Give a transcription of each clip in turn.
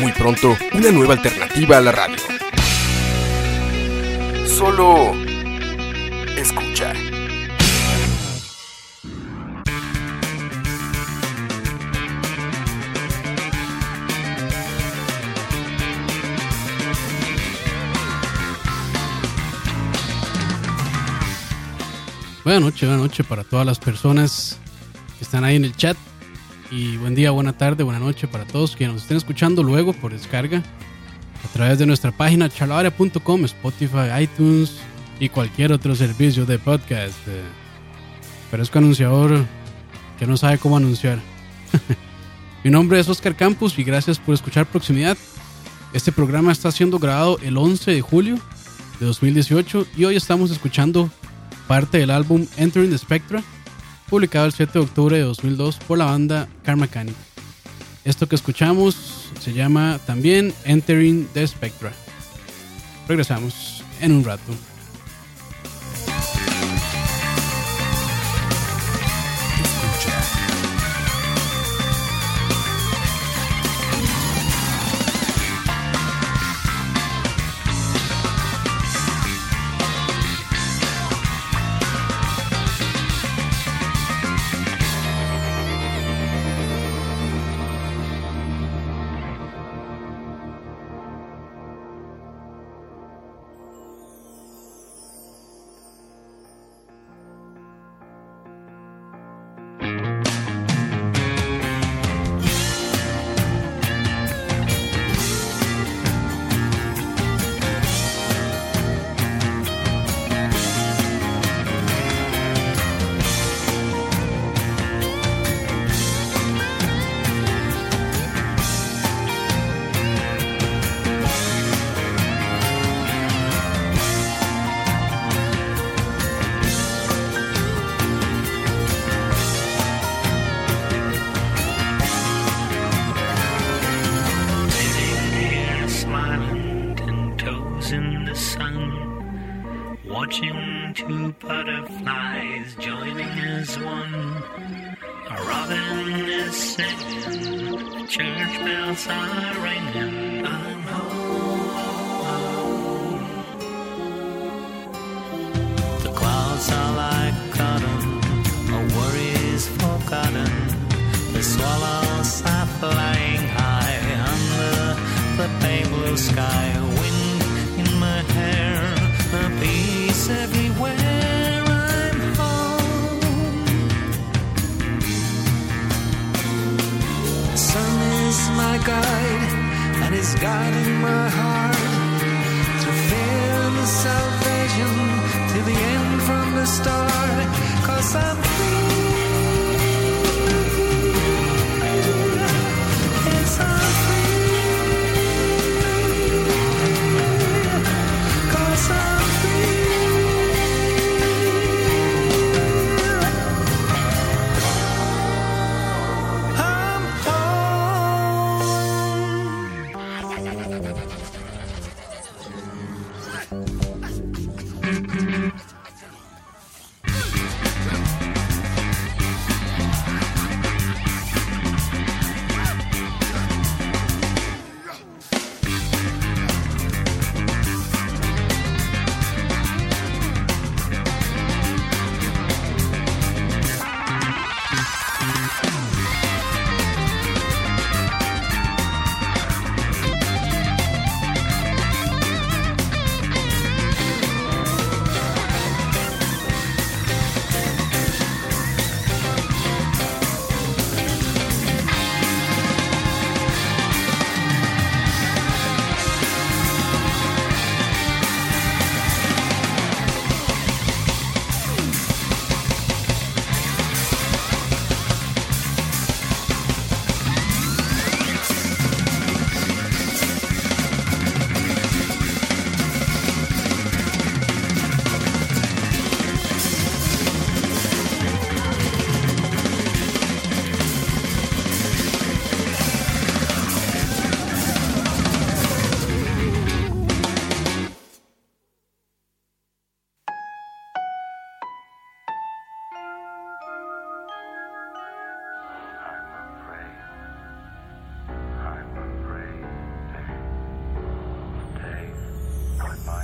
Muy pronto, una nueva alternativa a la radio. Solo escucha. Buenas noches, buenas noches para todas las personas que están ahí en el chat. Y buen día, buena tarde, buena noche para todos que nos estén escuchando luego por descarga a través de nuestra página charlavaria.com, Spotify, iTunes y cualquier otro servicio de podcast. Eh, Parezco anunciador que no sabe cómo anunciar. Mi nombre es Oscar Campos y gracias por escuchar Proximidad. Este programa está siendo grabado el 11 de julio de 2018 y hoy estamos escuchando parte del álbum Entering the Spectra, publicado el 7 de octubre de 2002 por la banda Car Mechanic. Esto que escuchamos se llama también Entering the Spectra. Regresamos en un rato.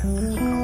Bye.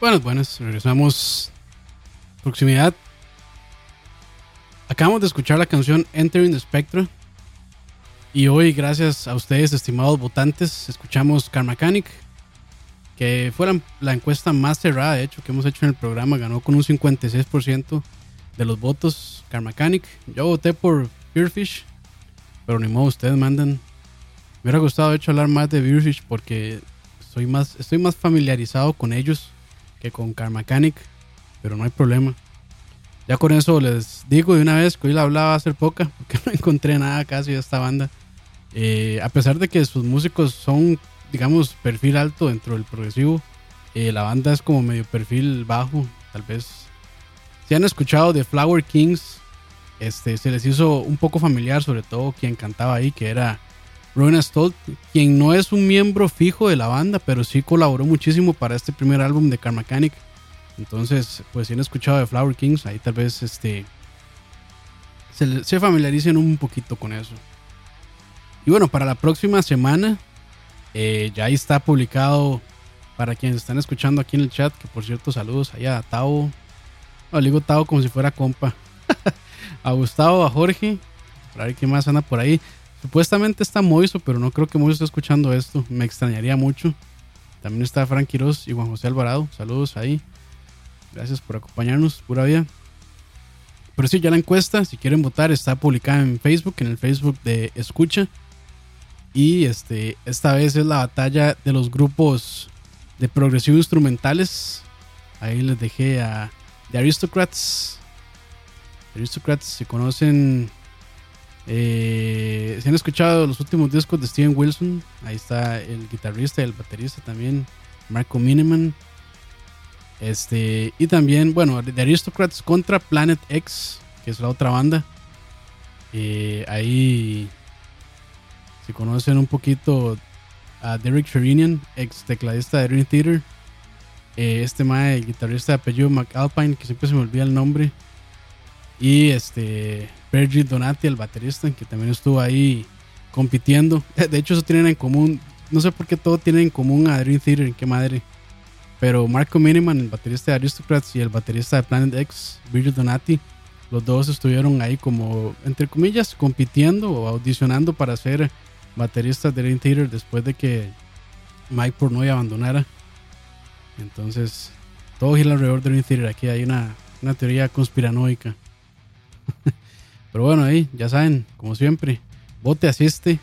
Buenas, buenas. Regresamos. Proximidad. Acabamos de escuchar la canción Entering the Spectra. Y hoy, gracias a ustedes, estimados votantes, escuchamos Car Mechanic, que fue la, encuesta más cerrada, de hecho, que hemos hecho en el programa. Ganó con un 56% de los votos Car Mechanic. Yo voté por Beerfish, pero ni modo, ustedes mandan. Me hubiera gustado, de hecho, hablar más de Beerfish porque soy más, estoy más familiarizado con ellos que con Car Mechanic, pero no hay problema. Ya con eso les digo de una vez que hoy la hablaba hace poca, porque no encontré nada casi de esta banda. Eh, a pesar de que sus músicos son, digamos, perfil alto dentro del progresivo, eh, la banda es como medio perfil bajo, tal vez. Si han escuchado de Flower Kings, este, se les hizo un poco familiar, sobre todo quien cantaba ahí, que era Rona Stolt, quien no es un miembro fijo de la banda, pero sí colaboró muchísimo para este primer álbum de Car Mechanic. Entonces, pues si han escuchado de Flower Kings, ahí tal vez este, se, familiaricen un poquito con eso. Y bueno, para la próxima semana, eh, ya está publicado para quienes están escuchando aquí en el chat, que por cierto, saludos allá a Tavo. No, le digo Tavo como si fuera compa. a Gustavo, a Jorge, para ver quién más anda por ahí. Supuestamente está Moiso, pero no creo que Moiso esté escuchando esto. Me extrañaría mucho. También está Frank Quiroz y Juan José Alvarado. Saludos ahí. Gracias por acompañarnos, pura vida. Pero sí, ya la encuesta, si quieren votar, está publicada en Facebook, en el Facebook de Escucha. Y este, esta vez es la batalla de los grupos de progresivo instrumentales. Ahí les dejé a The Aristocrats. Aristocrats, si conocen, eh, si han escuchado los últimos discos de Steven Wilson, ahí está el guitarrista y el baterista también, Marco Miniman. Este, y también, bueno, The Aristocrats contra Planet X, que es la otra banda. Eh, ahí, si conocen un poquito a Derek Sherinian, ex tecladista de Dream Theater. Eh, este mae, el guitarrista de apellido McAlpine, que siempre se me olvida el nombre. Y este, Virgil Donati, el baterista, que también estuvo ahí compitiendo. De hecho, eso tienen en común. No sé por qué todo tienen en común a Dream Theater, qué madre. Pero Marco Miniman, el baterista de Aristocrats y el baterista de Planet X, Virgil Donati, los dos estuvieron ahí como, entre comillas, compitiendo o audicionando para ser bateristas de Dream Theater después de que Mike Pornoy abandonara. Entonces, todo gira alrededor de Dream Theater. Aquí hay una, una teoría conspiranoica. Pero bueno, ahí ya saben, como siempre, vote, asiste.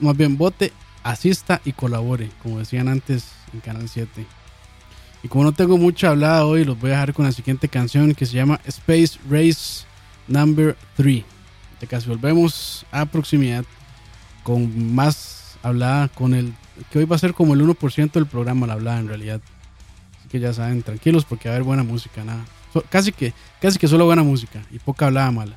Más bien, vote, asista y colabore, como decían antes en Canal 7. Y como no tengo mucho hablada hoy, los voy a dejar con la siguiente canción que se llama Space Race Number 3. De casi volvemos a proximidad con más hablada, con el que hoy va a ser como el 1% del programa la hablada en realidad. Así que ya saben, tranquilos porque va a haber buena música, nada. Casi que, casi que solo buena música y poca hablada mala.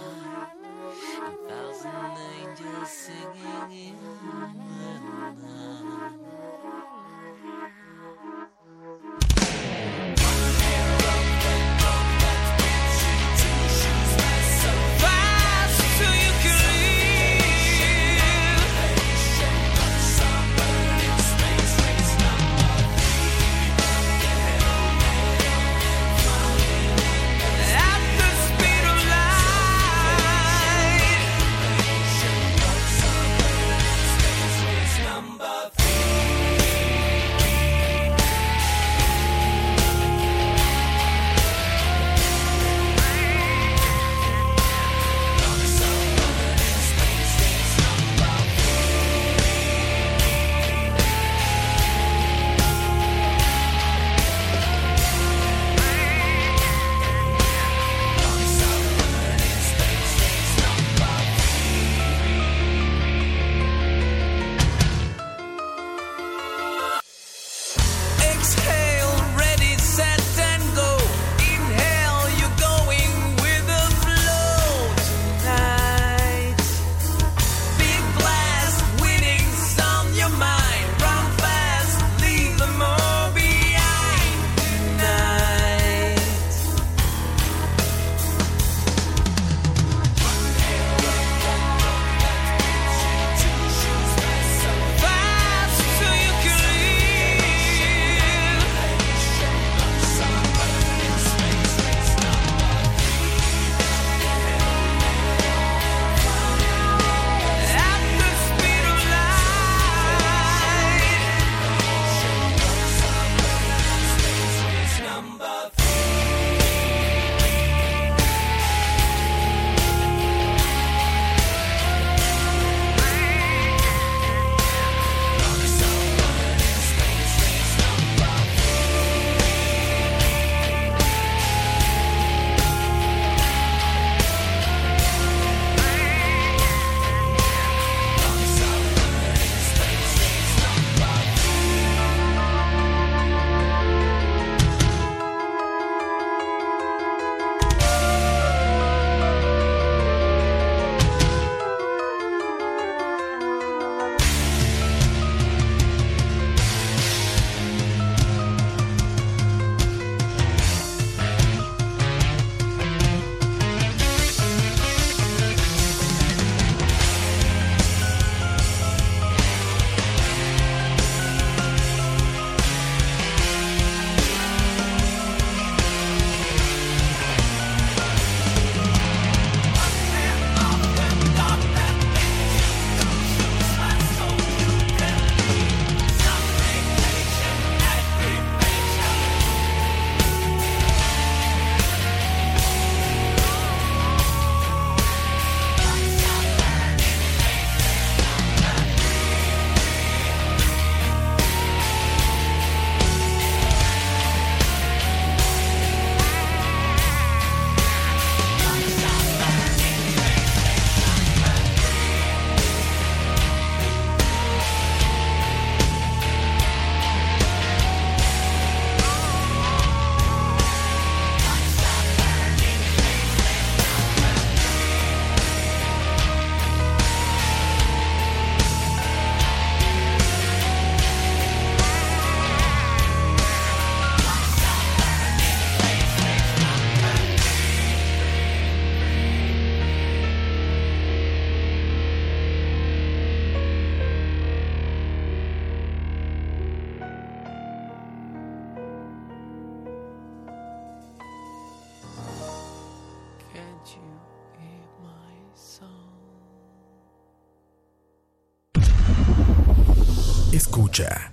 Escucha.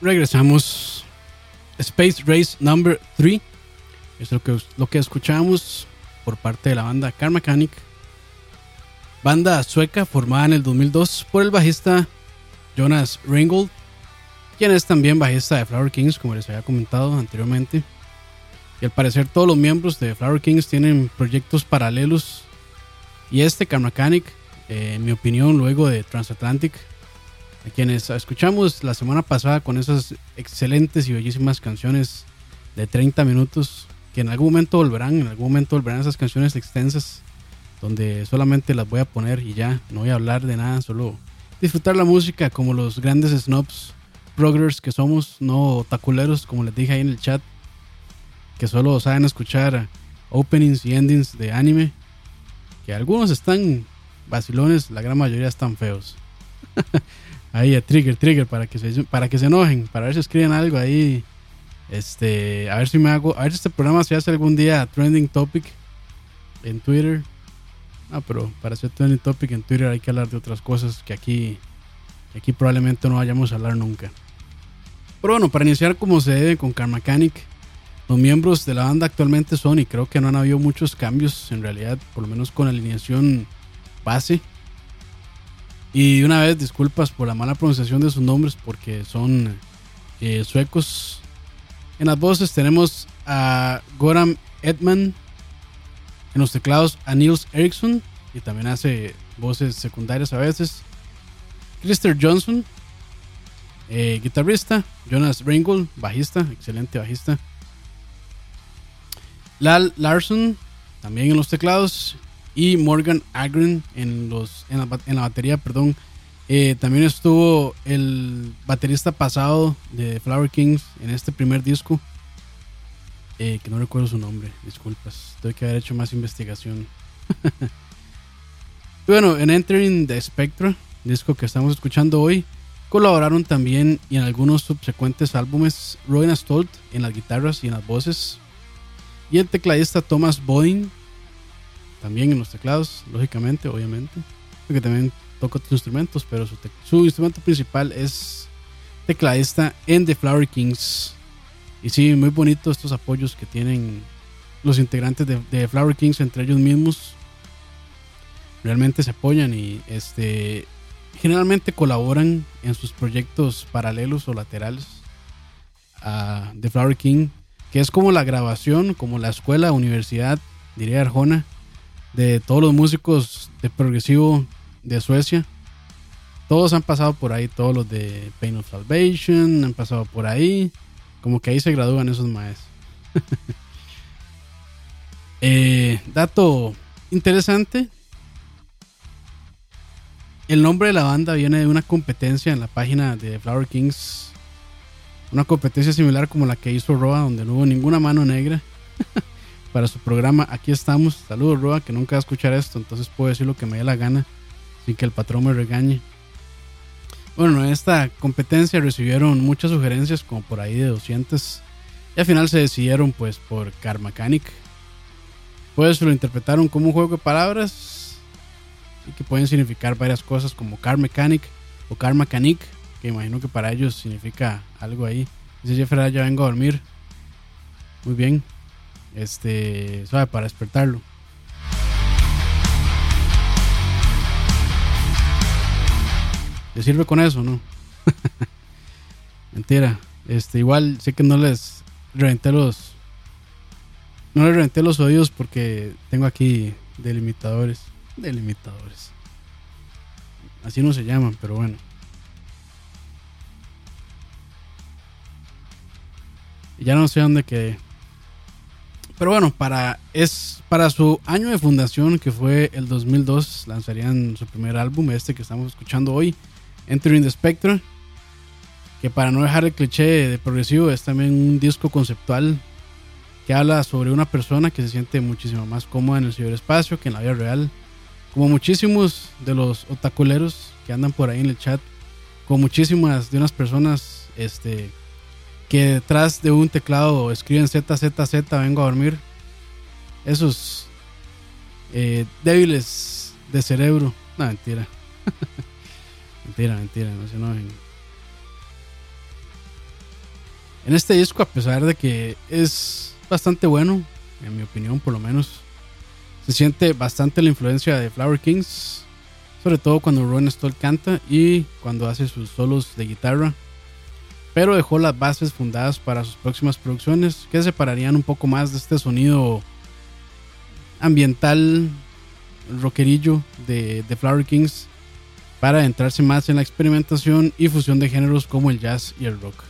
Regresamos. Space Race Number 3. Es lo que, lo que escuchamos por parte de la banda Car Mechanic. Banda sueca formada en el 2002 por el bajista Jonas Ringgold, quien es también bajista de Flower Kings, como les había comentado anteriormente. Y al parecer todos los miembros de Flower Kings tienen proyectos paralelos. Y este Car Mechanic, eh, en mi opinión, luego de Transatlantic, a quienes escuchamos la semana pasada con esas excelentes y bellísimas canciones de 30 minutos que en algún momento volverán, en algún momento volverán esas canciones extensas donde solamente las voy a poner y ya, no voy a hablar de nada, solo disfrutar la música como los grandes snobs progress que somos, no taculeros como les dije ahí en el chat, que solo saben escuchar openings y endings de anime, que algunos están vacilones, la gran mayoría están feos. ahí a trigger, trigger, para que se, para que se enojen, para ver si escriben algo ahí. Este, a ver si me hago, a ver si este programa se hace algún día trending topic en Twitter. Ah, pero para hacer trending topic en Twitter hay que hablar de otras cosas que aquí, que aquí probablemente no vayamos a hablar nunca. Pero bueno, para iniciar como se debe con Car Mechanic, los miembros de la banda actualmente son, y creo que no han habido muchos cambios en realidad, por lo menos con la alineación base. Y una vez, disculpas por la mala pronunciación de sus nombres, porque son eh, suecos. En las voces tenemos a Goran Edman, en los teclados a Niels Eriksson, y también hace voces secundarias a veces. Krister Johnson, eh, guitarrista. Jonas Ringgold, bajista, excelente bajista. Lal Larson, también en los teclados. Y Morgan Agren en, los, en, la, batería, perdón. Eh, también estuvo el baterista pasado de Flower Kings en este primer disco. eh, que no recuerdo su nombre, disculpas. Tengo que haber hecho más investigación. Bueno, en Entering the Spectra, disco que estamos escuchando hoy, colaboraron también y en algunos subsecuentes álbumes Rowan Stolt en las guitarras y en las voces. Y el tecladista Thomas Bodin, también en los teclados, lógicamente, obviamente. Porque también toca otros instrumentos, pero su, su instrumento principal es tecladista en The Flower Kings. Y sí, muy bonito estos apoyos que tienen los integrantes de, de Flower Kings entre ellos mismos. Realmente se apoyan y este generalmente colaboran en sus proyectos paralelos o laterales a The Flower King, que es como la grabación, como la escuela, universidad, diría Arjona, de todos los músicos de progresivo de Suecia. Todos han pasado por ahí, todos los de Pain of Salvation han pasado por ahí. Como que ahí se gradúan esos maestros. Eh, dato interesante. El nombre de la banda viene de una competencia en la página de Flower Kings. Una competencia similar como la que hizo Roa, donde no hubo ninguna mano negra. Para su programa, aquí estamos. Saludos, Roa, que nunca va a escuchar esto, entonces puedo decir lo que me dé la gana, sin que el patrón me regañe. Bueno, en esta competencia recibieron muchas sugerencias, como por ahí de 200. Y al final se decidieron, pues, por Car Mechanic. Pues lo interpretaron como un juego de palabras y que pueden significar varias cosas como Car Mechanic o Car Mechanic, que imagino que para ellos significa algo ahí. Dice Jeffrey, ya vengo a dormir. Muy bien. Este, sabe, para despertarlo. ¿Le sirve con eso, no? Mentira. Este, igual sé que no les reventé los. No les reventé los oídos porque tengo aquí delimitadores. Delimitadores. Así no se llaman, pero bueno. Ya no sé dónde quedé. Pero bueno, para, es, para su año de fundación, que fue el 2002, lanzarían su primer álbum, este que estamos escuchando hoy, Entering the Spectre. Que para no dejar el cliché de progresivo, es también un disco conceptual que habla sobre una persona que se siente muchísimo más cómoda en el ciberespacio que en la vida real. Como muchísimos de los otaculeros que andan por ahí en el chat, como muchísimas de unas personas este, que detrás de un teclado escriben ZZZ, vengo a dormir. Esos eh, débiles de cerebro. No, mentira. Mentira, mentira, no se enojen. En este disco, a pesar de que es bastante bueno, en mi opinión por lo menos, se siente bastante la influencia de Flower Kings, sobre todo cuando Ron Stoll canta y cuando hace sus solos de guitarra, pero dejó las bases fundadas para sus próximas producciones que separarían un poco más de este sonido ambiental, rockerillo de, de Flower Kings para adentrarse más en la experimentación y fusión de géneros como el jazz y el rock.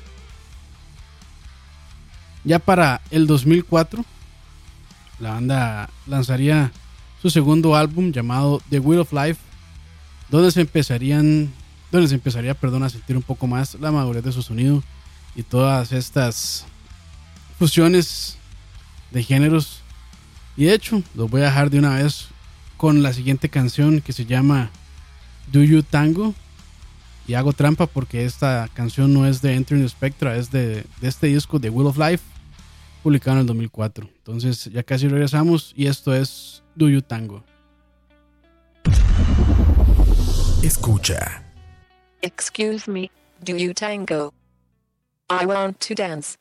Ya para el 2004, la banda lanzaría su segundo álbum llamado The Wheel of Life, donde se empezarían, donde se empezaría, perdón, a sentir un poco más la madurez de su sonido y todas estas fusiones de géneros. Y de hecho, los voy a dejar de una vez con la siguiente canción que se llama Do You Tango. Y hago trampa porque esta canción no es de Entering Spectra, es de, de este disco de Wheel of Life, publicado en el 2004. Entonces ya casi regresamos y esto es Do You Tango. Escucha. Excuse me, do you tango? I want to dance.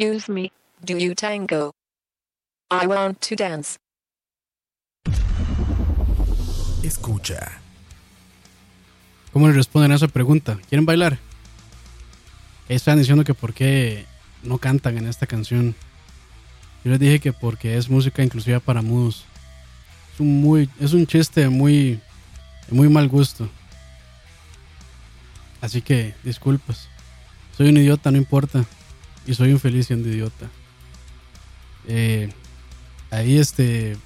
Excuse me, do you tango? I want to dance. Escucha. ¿Cómo le responden a esa pregunta? ¿Quieren bailar? Ahí están diciendo que por qué no cantan en esta canción. Yo les dije que porque es música inclusiva para mudos. Es un, muy, es un chiste muy, muy mal gusto. Así que disculpas. Soy un idiota, no importa. Y soy un feliz siendo idiota. Eh, ahí este...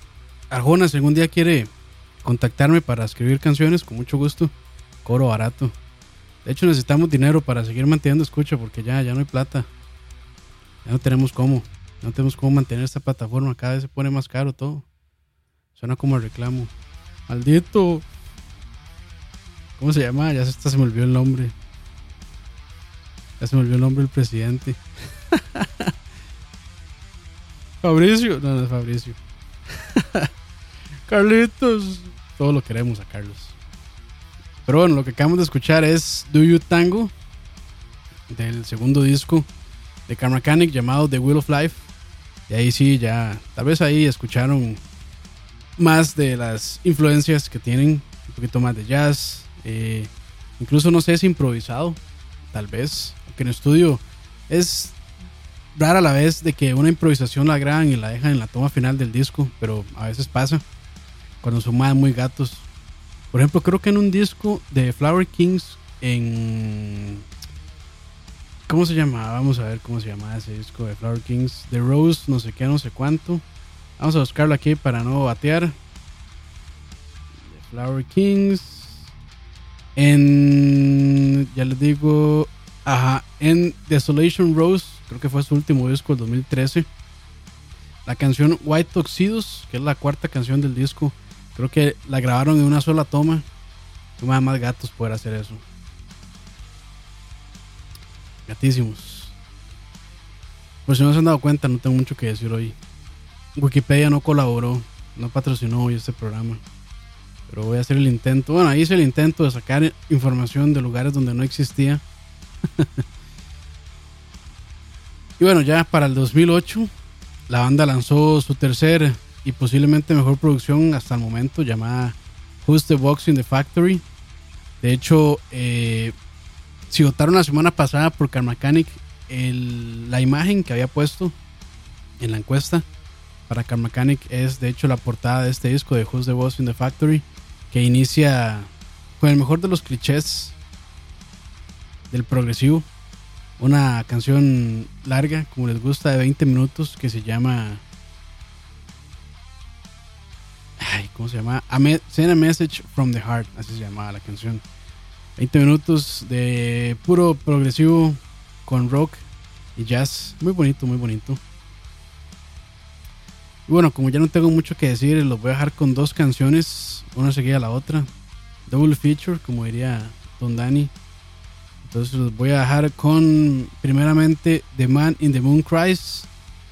Arjona, si algún día quiere contactarme para escribir canciones, con mucho gusto. Coro barato. De hecho, necesitamos dinero para seguir manteniendo escucha porque ya, ya no hay plata. Ya no tenemos cómo. No tenemos cómo mantener esta plataforma. Cada vez se pone más caro todo. Suena como el reclamo. Maldito. ¿Cómo se llama? Ya se me olvidó el nombre. Ya se me olvidó el nombre del presidente. Fabricio. No, no es Fabricio. Carlitos. Todo lo queremos a Carlos. Pero bueno, lo que acabamos de escuchar es Do You Tango del segundo disco de Car Mechanic llamado The Wheel of Life. Y ahí sí, ya, tal vez ahí escucharon más de las influencias que tienen, un poquito más de jazz, eh, incluso no sé si improvisado, tal vez, porque en estudio es rara la vez de que una improvisación la graban y la dejan en la toma final del disco, pero a veces pasa cuando son más muy gatos. Por ejemplo, creo que en un disco de Flower Kings en ¿Cómo se llama? Vamos a ver cómo se llama ese disco de Flower Kings. The Rose, no sé qué, no sé cuánto. Vamos a buscarlo aquí para no batear. The Flower Kings. En. Ya les digo. Ajá. En Desolation Rose. Creo que fue su último disco del 2013. La canción White Tuxedos, que es la cuarta canción del disco. Creo que la grabaron en una sola toma. qué más, más gatos poder hacer eso. Gatísimos. Por si no se han dado cuenta, no tengo mucho que decir hoy. Wikipedia no colaboró, no patrocinó hoy este programa. Pero voy a hacer el intento. Bueno, hice el intento de sacar información de lugares donde no existía. y bueno, ya para el 2008, la banda lanzó su tercer y posiblemente mejor producción hasta el momento, llamada Who's the Box in the Factory. De hecho, eh, si votaron la semana pasada por Car Mechanic, la imagen que había puesto en la encuesta para Car Mechanic es de hecho la portada de este disco de Who's the Boss in the Factory, que inicia con el mejor de los clichés del progresivo. Una canción larga, como les gusta, de 20 minutos, que se llama. Ay, ¿cómo se llama? A Send a Message from the Heart, así se llamaba la canción. 20 minutos de puro progresivo con rock y jazz. Muy bonito, muy bonito. Y bueno, como ya no tengo mucho que decir, los voy a dejar con dos canciones, una seguida a la otra. Double feature, como diría Don Danny. Entonces los voy a dejar con primeramente The Man in the Moon Cries.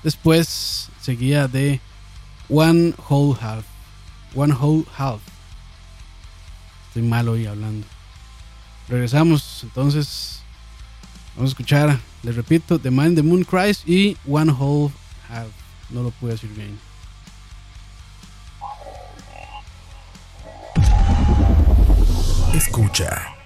Después seguida de One Whole Half. One Whole Half. Estoy mal hoy hablando. Regresamos, entonces vamos a escuchar, les repito, The Man in the Moon Cries y One Whole Half. No lo pude decir bien. Escucha.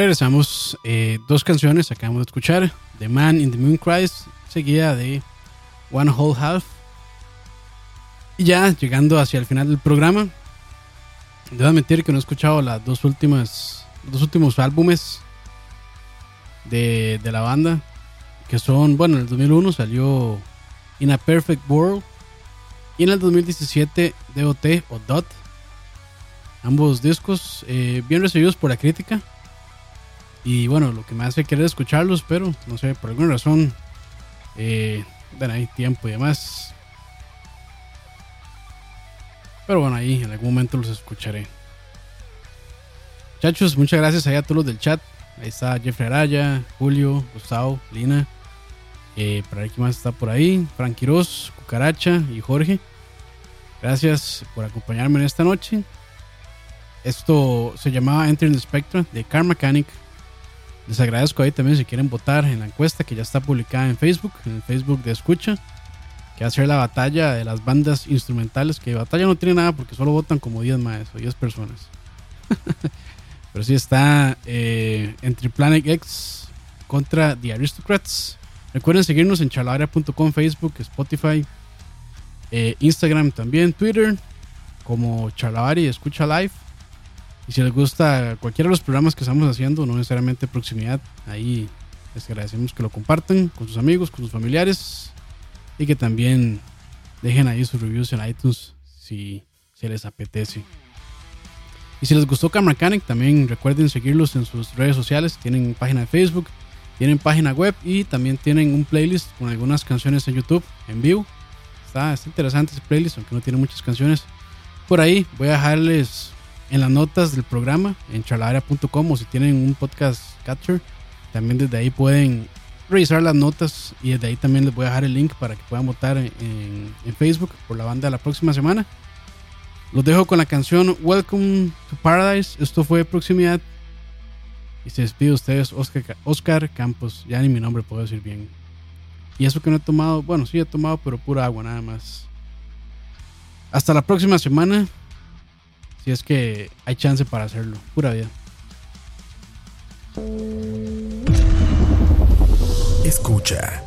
Regresamos. eh, dos canciones acabamos de escuchar. The Man in the Moon Cries, seguida de One Whole Half. Y ya llegando hacia el final del programa. Debo admitir que no he escuchado las dos últimas. Los dos últimos álbumes de, de la banda. Que son, bueno, en el 2001 salió In a Perfect World. Y en el 2017 DOT o DOT. Ambos discos eh, bien recibidos por la crítica. Y bueno, lo que me hace querer escucharlos, pero no sé, por alguna razón, eh, bueno, hay tiempo y demás. Pero bueno, ahí en algún momento los escucharé. Muchachos, muchas gracias ahí a todos los del chat. Ahí está Jeffrey Araya, Julio, Gustavo, Lina. Eh, para ver quién más está por ahí. Frank Quiroz, Cucaracha y Jorge. Gracias por acompañarme en esta noche. Esto se llamaba Entering the Spectrum de Car Mechanic. Les agradezco ahí también si quieren votar en la encuesta que ya está publicada en Facebook, en el Facebook de Escucha. Que va a ser la batalla de las bandas instrumentales. Que batalla no tiene nada porque solo votan como 10 más o 10 personas. Pero sí está eh, entre Planet X contra The Aristocrats. Recuerden seguirnos en chalabaria.com, Facebook, Spotify, eh, Instagram también, Twitter, como Charlavari Escucha Live. Y si les gusta cualquiera de los programas que estamos haciendo, no necesariamente proximidad, ahí les agradecemos que lo compartan con sus amigos, con sus familiares y que también dejen ahí sus reviews en iTunes si, si les apetece. Y si les gustó Camracanic, también recuerden seguirlos en sus redes sociales. Tienen página de Facebook, tienen página web y también tienen un playlist con algunas canciones en YouTube en vivo. Está, está interesante ese playlist, aunque no tiene muchas canciones. Por ahí voy a dejarles en las notas del programa en charladera.com o si tienen un podcast Catcher, también desde ahí pueden revisar las notas y desde ahí también les voy a dejar el link para que puedan votar en, Facebook por la banda la próxima semana. Los dejo con la canción Welcome to Paradise. Esto fue Proximidad. Y se despide de ustedes Oscar, Oscar Campos. Ya ni mi nombre puedo decir bien. Y eso que no he tomado, bueno, sí he tomado, pero pura agua nada más. Hasta la próxima semana. Si es que hay chance para hacerlo. Pura vida. Escucha.